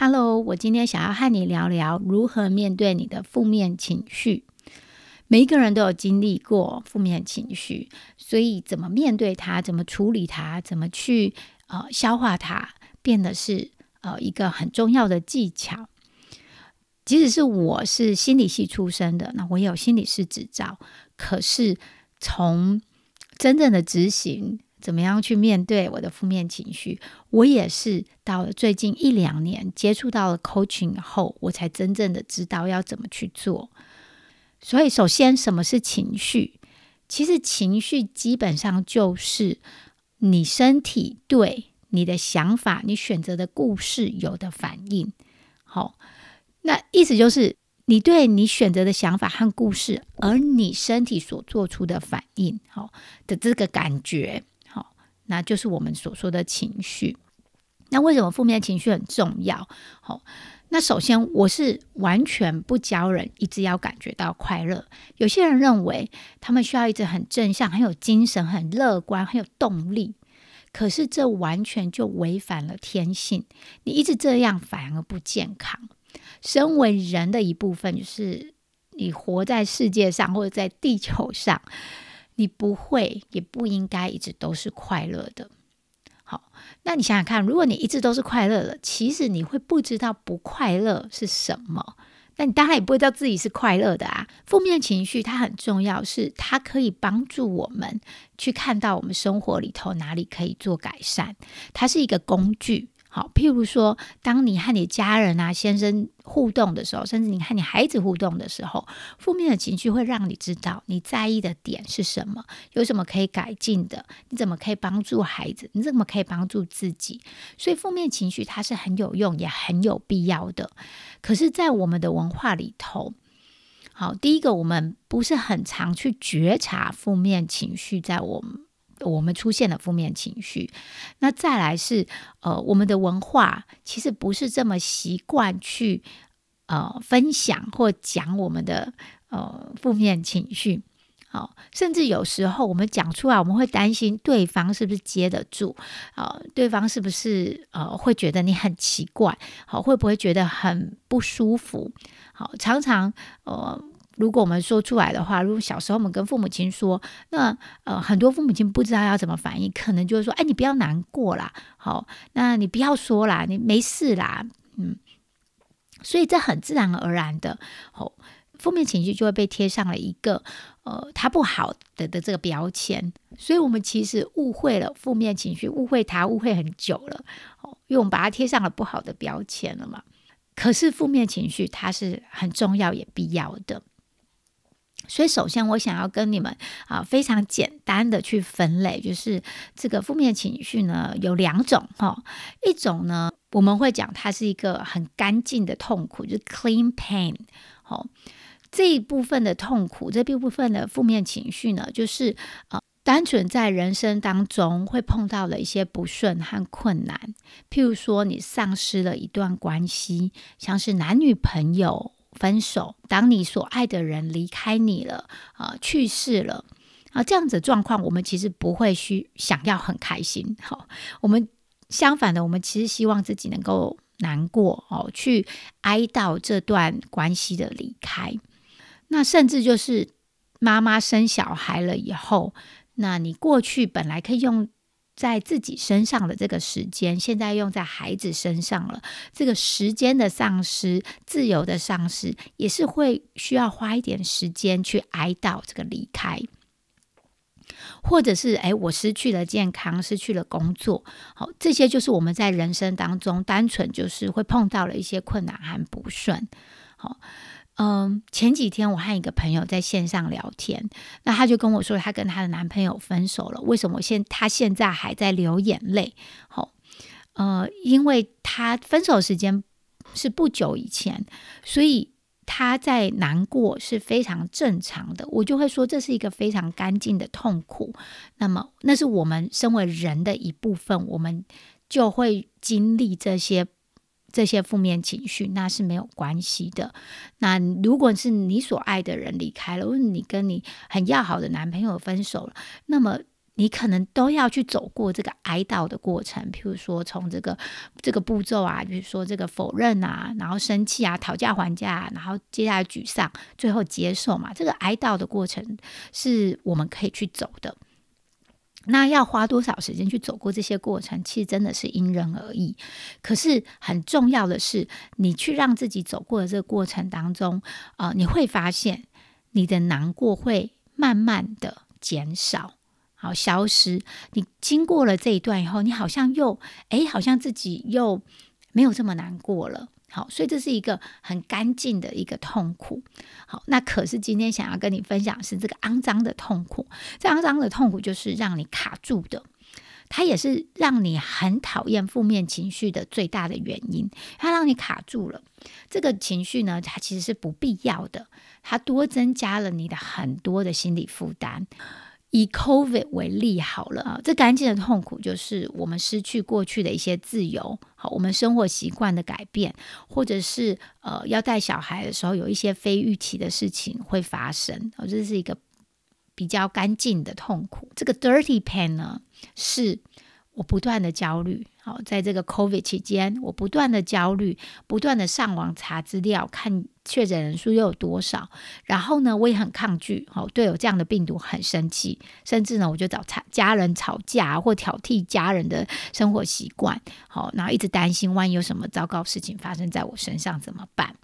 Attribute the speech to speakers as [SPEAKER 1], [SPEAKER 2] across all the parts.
[SPEAKER 1] Hello，我今天想要和你聊聊如何面对你的负面情绪。每一个人都有经历过负面情绪，所以怎么面对它，怎么处理它，怎么去呃消化它，变得是呃一个很重要的技巧。即使是我是心理系出身的，那我也有心理师执照，可是从真正的执行。怎么样去面对我的负面情绪？我也是到了最近一两年接触到了 coaching 后，我才真正的知道要怎么去做。所以，首先，什么是情绪？其实，情绪基本上就是你身体对你的想法、你选择的故事有的反应。好，那意思就是你对你选择的想法和故事，而你身体所做出的反应，好的这个感觉。那就是我们所说的情绪。那为什么负面情绪很重要？好，那首先我是完全不教人一直要感觉到快乐。有些人认为他们需要一直很正向、很有精神、很乐观、很有动力，可是这完全就违反了天性。你一直这样反而不健康。身为人的一部分，就是你活在世界上或者在地球上。你不会，也不应该一直都是快乐的。好，那你想想看，如果你一直都是快乐的，其实你会不知道不快乐是什么。那你当然也不会知道自己是快乐的啊。负面情绪它很重要，是它可以帮助我们去看到我们生活里头哪里可以做改善，它是一个工具。好，譬如说，当你和你家人啊、先生互动的时候，甚至你和你孩子互动的时候，负面的情绪会让你知道你在意的点是什么，有什么可以改进的，你怎么可以帮助孩子，你怎么可以帮助自己。所以，负面情绪它是很有用，也很有必要的。可是，在我们的文化里头，好，第一个，我们不是很常去觉察负面情绪在我们。我们出现了负面情绪，那再来是呃，我们的文化其实不是这么习惯去呃分享或讲我们的呃负面情绪，好，甚至有时候我们讲出来，我们会担心对方是不是接得住，呃，对方是不是呃会觉得你很奇怪，好，会不会觉得很不舒服，好，常常呃。如果我们说出来的话，如果小时候我们跟父母亲说，那呃很多父母亲不知道要怎么反应，可能就是说，哎，你不要难过啦，好，那你不要说啦，你没事啦，嗯，所以这很自然而然的，哦，负面情绪就会被贴上了一个呃它不好的的这个标签，所以我们其实误会了负面情绪，误会它，误会很久了，哦，因为我们把它贴上了不好的标签了嘛。可是负面情绪它是很重要也必要的。所以，首先我想要跟你们啊，非常简单的去分类，就是这个负面情绪呢有两种哈，一种呢我们会讲它是一个很干净的痛苦，就是 clean pain。好，这一部分的痛苦，这一部分的负面情绪呢，就是啊，单纯在人生当中会碰到了一些不顺和困难，譬如说你丧失了一段关系，像是男女朋友。分手，当你所爱的人离开你了，啊，去世了，啊，这样子状况，我们其实不会需想要很开心，好，我们相反的，我们其实希望自己能够难过，哦，去哀悼这段关系的离开。那甚至就是妈妈生小孩了以后，那你过去本来可以用。在自己身上的这个时间，现在用在孩子身上了。这个时间的丧失、自由的丧失，也是会需要花一点时间去哀悼这个离开，或者是哎，我失去了健康，失去了工作，好，这些就是我们在人生当中单纯就是会碰到了一些困难和不顺，好。嗯，前几天我和一个朋友在线上聊天，那他就跟我说，他跟他的男朋友分手了。为什么现他现在还在流眼泪？好，呃，因为他分手时间是不久以前，所以他在难过是非常正常的，我就会说这是一个非常干净的痛苦。那么，那是我们身为人的一部分，我们就会经历这些这些负面情绪，那是没有关系的。那如果是你所爱的人离开了，或者你跟你很要好的男朋友分手了，那么。你可能都要去走过这个哀悼的过程，譬如说从这个这个步骤啊，比如说这个否认啊，然后生气啊，讨价还价，然后接下来沮丧，最后接受嘛。这个哀悼的过程是我们可以去走的。那要花多少时间去走过这些过程，其实真的是因人而异。可是很重要的是，你去让自己走过的这个过程当中，啊，你会发现你的难过会慢慢的减少。好，消失。你经过了这一段以后，你好像又哎，好像自己又没有这么难过了。好，所以这是一个很干净的一个痛苦。好，那可是今天想要跟你分享是这个肮脏的痛苦。这肮脏的痛苦就是让你卡住的，它也是让你很讨厌负面情绪的最大的原因。它让你卡住了，这个情绪呢，它其实是不必要的，它多增加了你的很多的心理负担。以 COVID 为例好了啊，这干净的痛苦就是我们失去过去的一些自由，好，我们生活习惯的改变，或者是呃要带小孩的时候有一些非预期的事情会发生，哦，这是一个比较干净的痛苦。这个 dirty pain 呢，是我不断的焦虑。好，在这个 COVID 期间，我不断的焦虑，不断的上网查资料，看确诊人数又有多少。然后呢，我也很抗拒，好，对有这样的病毒很生气，甚至呢，我就找家家人吵架或挑剔家人的生活习惯，好，然后一直担心，万一有什么糟糕事情发生在我身上怎么办？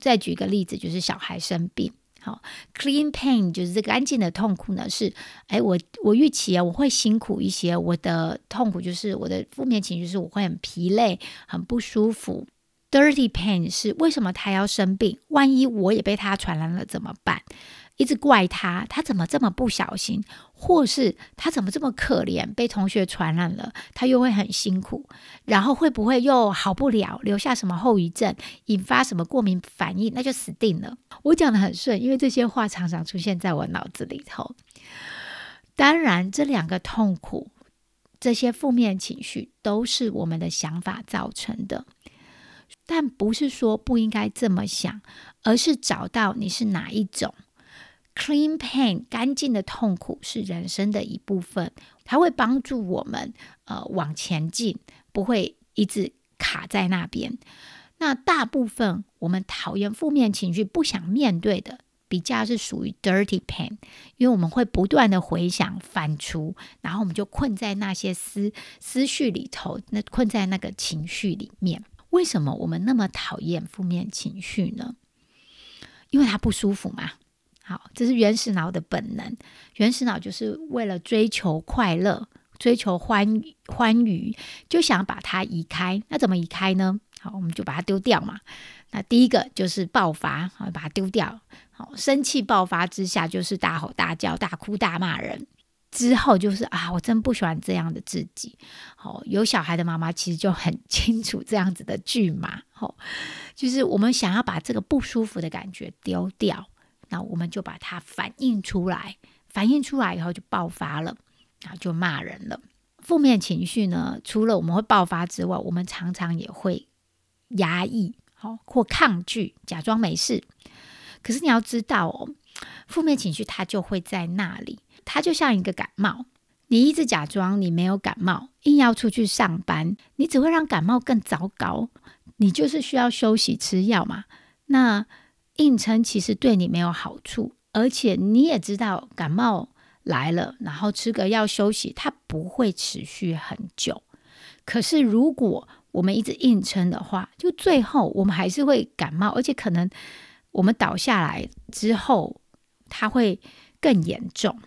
[SPEAKER 1] 再举一个例子，就是小孩生病。好，clean pain 就是这个安静的痛苦呢，是哎，我我预期啊，我会辛苦一些。我的痛苦就是我的负面情绪是我会很疲累、很不舒服。dirty pain 是为什么他要生病？万一我也被他传染了怎么办？一直怪他，他怎么这么不小心，或是他怎么这么可怜，被同学传染了，他又会很辛苦，然后会不会又好不了，留下什么后遗症，引发什么过敏反应，那就死定了。我讲的很顺，因为这些话常常出现在我脑子里头。当然，这两个痛苦，这些负面情绪，都是我们的想法造成的，但不是说不应该这么想，而是找到你是哪一种。Clean pain，干净的痛苦是人生的一部分，它会帮助我们呃往前进，不会一直卡在那边。那大部分我们讨厌负面情绪、不想面对的，比较是属于 dirty pain，因为我们会不断的回想、反刍，然后我们就困在那些思思绪里头，那困在那个情绪里面。为什么我们那么讨厌负面情绪呢？因为它不舒服嘛。好，这是原始脑的本能。原始脑就是为了追求快乐、追求欢欢愉，就想把它移开。那怎么移开呢？好，我们就把它丢掉嘛。那第一个就是爆发，好，把它丢掉。好，生气爆发之下就是大吼大叫、大哭大骂人。之后就是啊，我真不喜欢这样的自己。好，有小孩的妈妈其实就很 清楚这样子的剧码。好，就是我们想要把这个不舒服的感觉丢掉。那我们就把它反映出来，反映出来以后就爆发了，然后就骂人了。负面情绪呢，除了我们会爆发之外，我们常常也会压抑，好或抗拒，假装没事。可是你要知道哦，负面情绪它就会在那里，它就像一个感冒，你一直假装你没有感冒，硬要出去上班，你只会让感冒更糟糕。你就是需要休息吃药嘛，那。硬撑其实对你没有好处，而且你也知道感冒来了，然后吃个药休息，它不会持续很久。可是如果我们一直硬撑的话，就最后我们还是会感冒，而且可能我们倒下来之后，它会更严重。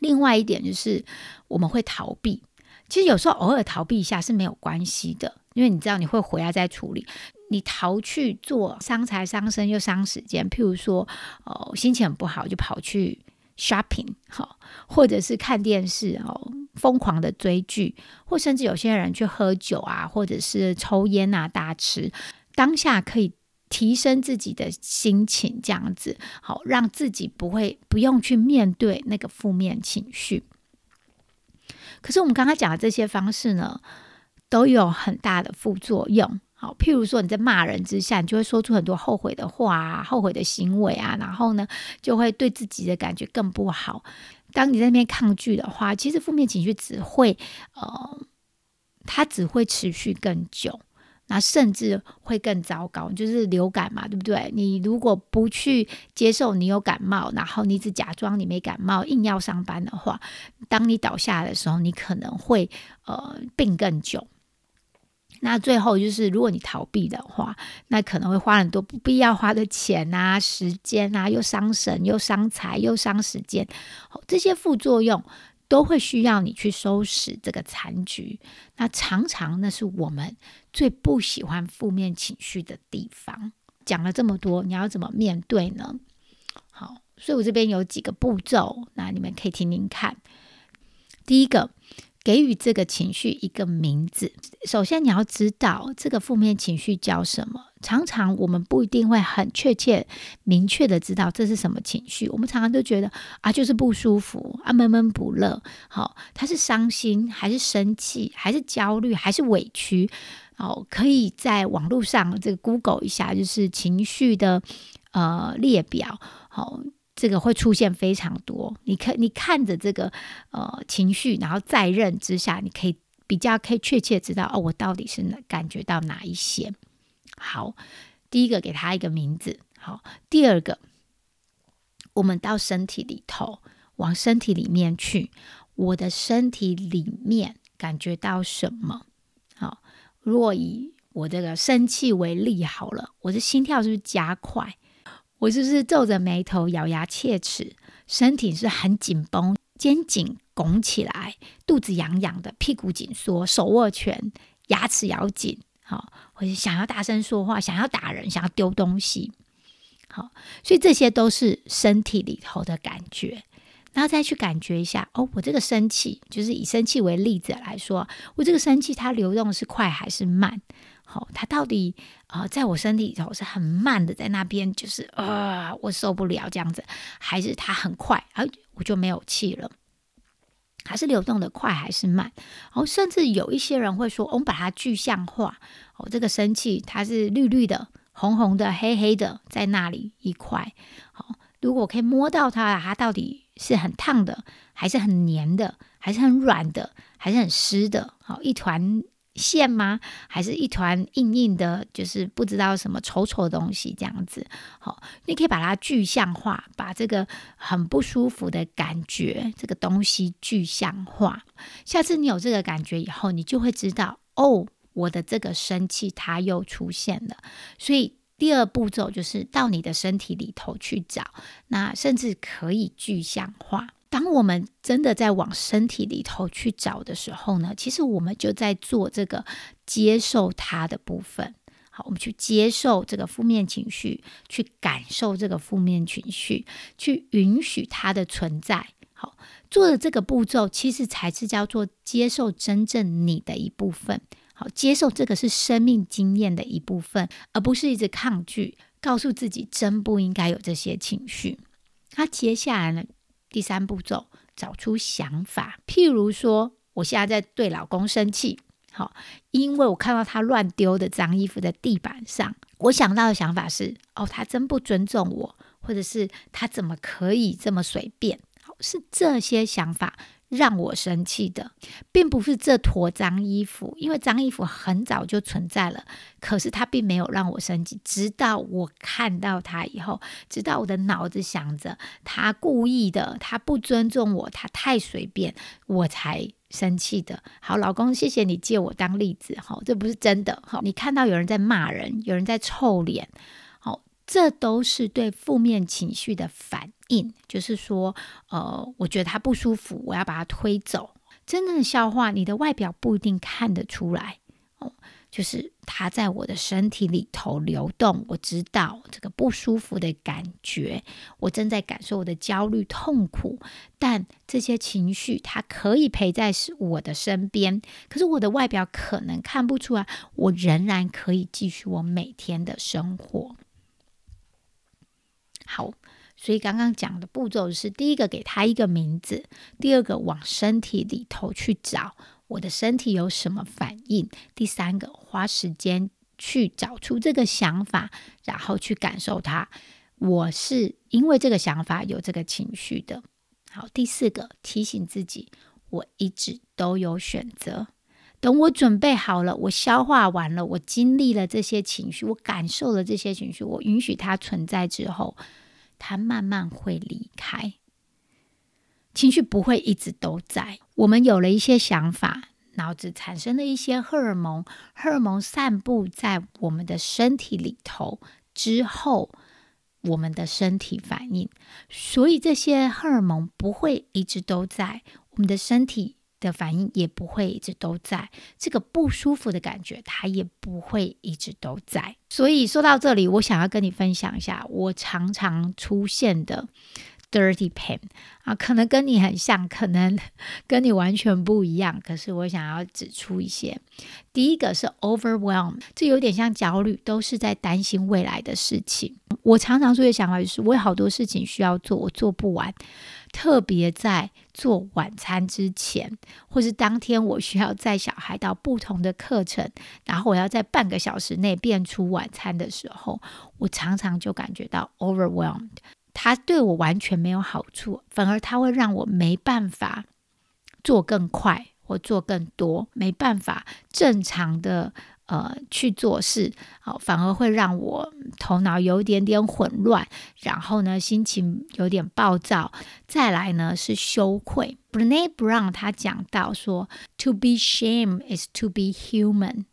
[SPEAKER 1] 另外一点就是我们会逃避，其实有时候偶尔逃避一下是没有关系的，因为你知道你会回来再处理。你逃去做伤财伤身又伤时间，譬如说，哦，心情很不好就跑去 shopping，好，或者是看电视哦，疯狂的追剧，或甚至有些人去喝酒啊，或者是抽烟啊，大吃，当下可以提升自己的心情，这样子好，让自己不会不用去面对那个负面情绪。可是我们刚刚讲的这些方式呢，都有很大的副作用。好，譬如说你在骂人之下，你就会说出很多后悔的话啊、后悔的行为啊，然后呢，就会对自己的感觉更不好。当你在那边抗拒的话，其实负面情绪只会呃，它只会持续更久。那甚至会更糟糕，就是流感嘛，对不对？你如果不去接受你有感冒，然后你只假装你没感冒，硬要上班的话，当你倒下来的时候，你可能会呃病更久。那最后就是，如果你逃避的话，那可能会花很多不必要花的钱啊、时间啊，又伤神、又伤财、又伤时间，这些副作用。都会需要你去收拾这个残局，那常常那是我们最不喜欢负面情绪的地方。讲了这么多，你要怎么面对呢？好，所以我这边有几个步骤，那你们可以听听看。第一个。给予这个情绪一个名字。首先，你要知道这个负面情绪叫什么。常常我们不一定会很确切、明确的知道这是什么情绪。我们常常都觉得啊，就是不舒服啊，闷闷不乐。好，他是伤心，还是生气，还是焦虑，还是委屈？哦，可以在网络上这个 Google 一下，就是情绪的呃列表。好。这个会出现非常多，你看，你看着这个呃情绪，然后再认之下，你可以比较可以确切知道哦，我到底是感觉到哪一些。好，第一个给他一个名字。好，第二个，我们到身体里头，往身体里面去，我的身体里面感觉到什么？好，若以我这个生气为例，好了，我的心跳是不是加快？我是不是皱着眉头、咬牙切齿，身体是很紧绷，肩颈拱起来，肚子痒痒的，屁股紧缩，手握拳，牙齿咬紧，好，我就想要大声说话，想要打人，想要丢东西，好，所以这些都是身体里头的感觉，然后再去感觉一下，哦，我这个生气，就是以生气为例子来说，我这个生气它流动是快还是慢？好，它到底啊，在我身体里头是很慢的，在那边就是啊，我受不了这样子，还是它很快，啊，我就没有气了，还是流动的快还是慢？然哦，甚至有一些人会说，我们把它具象化，哦，这个生气它是绿绿的、红红的、黑黑的，在那里一块。好，如果可以摸到它，它到底是很烫的，还是很黏的，还是很软的，还是很湿的？好，一团。线吗？还是一团硬硬的，就是不知道什么丑丑的东西这样子。好，你可以把它具象化，把这个很不舒服的感觉，这个东西具象化。下次你有这个感觉以后，你就会知道，哦，我的这个生气它又出现了。所以第二步骤就是到你的身体里头去找，那甚至可以具象化。当我们真的在往身体里头去找的时候呢，其实我们就在做这个接受它的部分。好，我们去接受这个负面情绪，去感受这个负面情绪，去允许它的存在。好，做的这个步骤，其实才是叫做接受真正你的一部分。好，接受这个是生命经验的一部分，而不是一直抗拒，告诉自己真不应该有这些情绪。那接下来呢？第三步骤，找出想法。譬如说，我现在在对老公生气，好，因为我看到他乱丢的脏衣服在地板上，我想到的想法是：哦，他真不尊重我，或者是他怎么可以这么随便？是这些想法。让我生气的，并不是这坨脏衣服，因为脏衣服很早就存在了。可是它并没有让我生气，直到我看到它以后，直到我的脑子想着他故意的，他不尊重我，他太随便，我才生气的。好，老公，谢谢你借我当例子，哈，这不是真的，哈。你看到有人在骂人，有人在臭脸。这都是对负面情绪的反应，就是说，呃，我觉得他不舒服，我要把他推走。真正的笑话，你的外表不一定看得出来哦，就是他在我的身体里头流动，我知道这个不舒服的感觉，我正在感受我的焦虑、痛苦，但这些情绪它可以陪在我的身边，可是我的外表可能看不出来，我仍然可以继续我每天的生活。好，所以刚刚讲的步骤是：第一个给他一个名字，第二个往身体里头去找我的身体有什么反应，第三个花时间去找出这个想法，然后去感受它。我是因为这个想法有这个情绪的。好，第四个提醒自己，我一直都有选择。等我准备好了，我消化完了，我经历了这些情绪，我感受了这些情绪，我允许它存在之后，它慢慢会离开。情绪不会一直都在。我们有了一些想法，脑子产生了一些荷尔蒙，荷尔蒙散布在我们的身体里头之后，我们的身体反应，所以这些荷尔蒙不会一直都在我们的身体。的反应也不会一直都在，这个不舒服的感觉，它也不会一直都在。所以说到这里，我想要跟你分享一下我常常出现的 dirty pain 啊，可能跟你很像，可能 跟你完全不一样。可是我想要指出一些，第一个是 overwhelm，这有点像焦虑，都是在担心未来的事情。我常常说的想法就是，我有好多事情需要做，我做不完。特别在做晚餐之前，或是当天我需要载小孩到不同的课程，然后我要在半个小时内变出晚餐的时候，我常常就感觉到 overwhelmed。它对我完全没有好处，反而它会让我没办法做更快或做更多，没办法正常的。呃，去做事，好，反而会让我头脑有一点点混乱，然后呢，心情有点暴躁。再来呢，是羞愧。Brene Brown 他讲到说，To be shame is to be human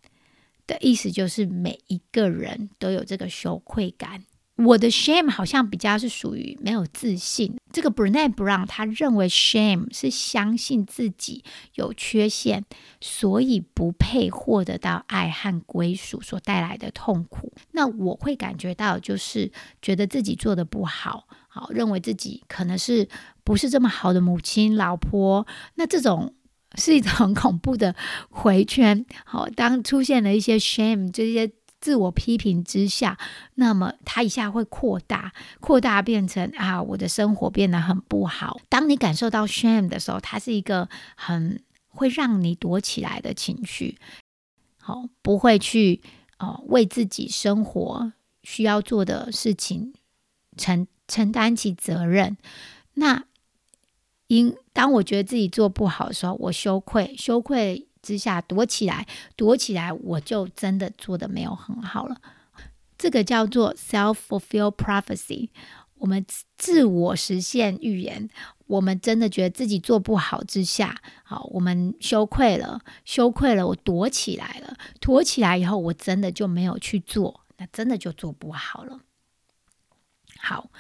[SPEAKER 1] 的意思就是每一个人都有这个羞愧感。我的 shame 好像比较是属于没有自信。这个 Brene Brown 他认为 shame 是相信自己有缺陷，所以不配获得到爱和归属所带来的痛苦。那我会感觉到就是觉得自己做的不好，好认为自己可能是不是这么好的母亲、老婆。那这种是一种很恐怖的回圈。好，当出现了一些 shame 这些。自我批评之下，那么它一下会扩大，扩大变成啊，我的生活变得很不好。当你感受到 shame 的时候，它是一个很会让你躲起来的情绪，好，不会去哦为自己生活需要做的事情承承担起责任。那因当我觉得自己做不好的时候，我羞愧，羞愧。之下躲起来，躲起来，我就真的做的没有很好了。这个叫做 self fulfill prophecy，我们自我实现预言。我们真的觉得自己做不好之下，好，我们羞愧了，羞愧了，我躲起来了，躲起来以后，我真的就没有去做，那真的就做不好了。好，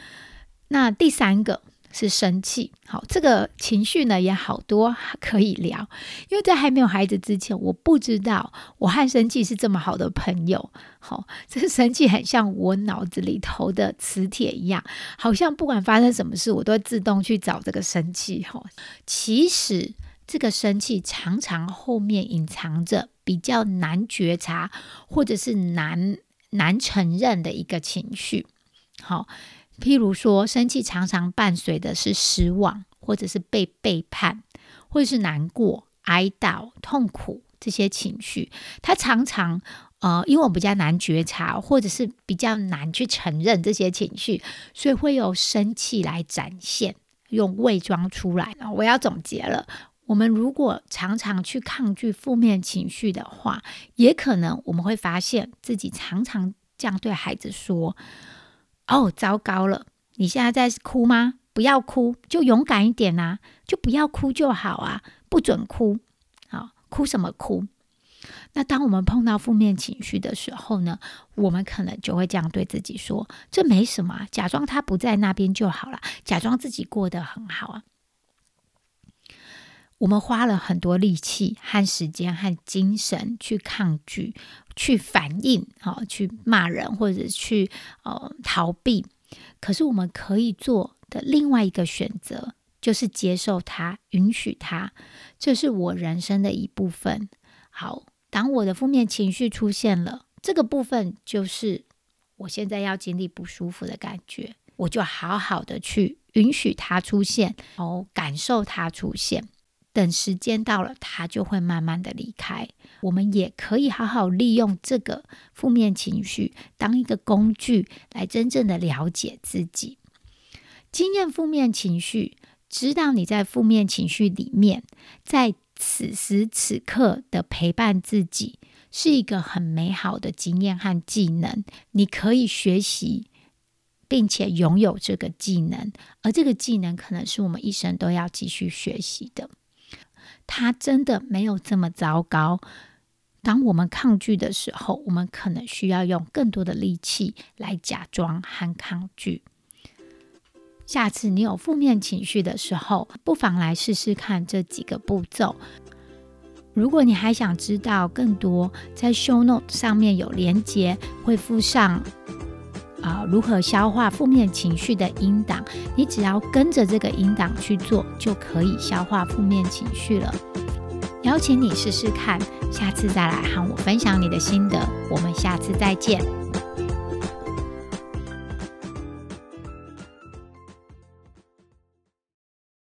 [SPEAKER 1] 那第三个。是生气，好，这个情绪呢也好多可以聊，因为在还没有孩子之前，我不知道我和生气是这么好的朋友。好，这个生气很像我脑子里头的磁铁一样，好像不管发生什么事，我都会自动去找这个生气。哈，其实这个生气常常后面隐藏着比较难觉察，或者是难难承认的一个情绪。好。譬如说，生气常常伴随的是失望，或者是被背叛，或者是难过、哀悼、痛苦这些情绪。它常常，呃，因为我比较难觉察，或者是比较难去承认这些情绪，所以会有生气来展现，用伪装出来。我要总结了：我们如果常常去抗拒负面情绪的话，也可能我们会发现自己常常这样对孩子说。哦，糟糕了！你现在在哭吗？不要哭，就勇敢一点呐，就不要哭就好啊，不准哭。好，哭什么哭？那当我们碰到负面情绪的时候呢，我们可能就会这样对自己说：这没什么，假装他不在那边就好了，假装自己过得很好啊。我们花了很多力气和时间和精神去抗拒、去反应、好去骂人或者去呃逃避。可是我们可以做的另外一个选择，就是接受它、允许它，这是我人生的一部分。好，当我的负面情绪出现了，这个部分就是我现在要经历不舒服的感觉。我就好好的去允许它出现，哦，感受它出现。等时间到了，他就会慢慢的离开。我们也可以好好利用这个负面情绪当一个工具，来真正的了解自己，经验负面情绪，知道你在负面情绪里面，在此时此刻的陪伴自己，是一个很美好的经验和技能。你可以学习，并且拥有这个技能，而这个技能可能是我们一生都要继续学习的。它真的没有这么糟糕。当我们抗拒的时候，我们可能需要用更多的力气来假装和抗拒。下次你有负面情绪的时候，不妨来试试看这几个步骤。如果你还想知道更多，在 Show Note 上面有连接，会附上。啊，如何消化负面情绪的音档？你只要跟着这个音档去做，就可以消化负面情绪了。邀请你试试看，下次再来和我分享你的心得。我们下次再见。